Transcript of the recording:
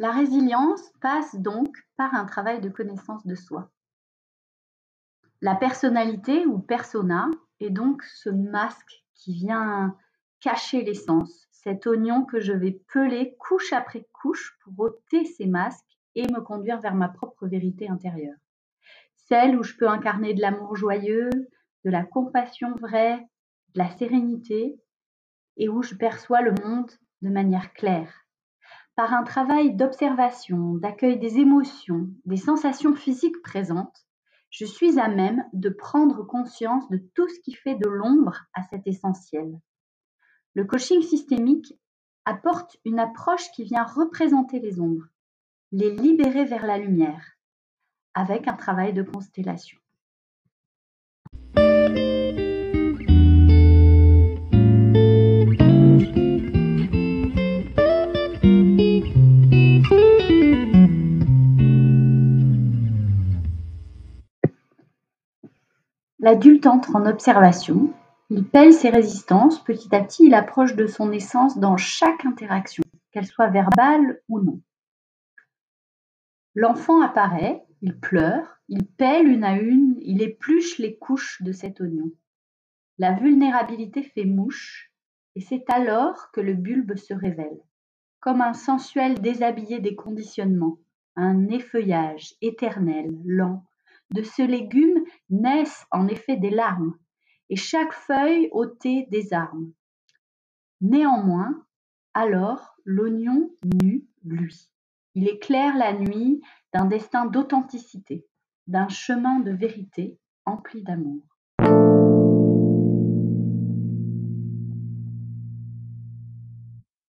La résilience passe donc par un travail de connaissance de soi. La personnalité ou persona est donc ce masque qui vient cacher l'essence, cet oignon que je vais peler couche après couche pour ôter ces masques et me conduire vers ma propre vérité intérieure. Celle où je peux incarner de l'amour joyeux, de la compassion vraie, de la sérénité, et où je perçois le monde de manière claire. Par un travail d'observation, d'accueil des émotions, des sensations physiques présentes, je suis à même de prendre conscience de tout ce qui fait de l'ombre à cet essentiel. Le coaching systémique apporte une approche qui vient représenter les ombres, les libérer vers la lumière, avec un travail de constellation. L'adulte entre en observation, il pèle ses résistances, petit à petit il approche de son essence dans chaque interaction, qu'elle soit verbale ou non. L'enfant apparaît, il pleure, il pèle une à une, il épluche les couches de cet oignon. La vulnérabilité fait mouche, et c'est alors que le bulbe se révèle, comme un sensuel déshabillé des conditionnements, un effeuillage éternel, lent, de ce légume naissent en effet des larmes, et chaque feuille ôtée des armes. Néanmoins, alors l'oignon nu, lui. Il éclaire la nuit d'un destin d'authenticité, d'un chemin de vérité empli d'amour.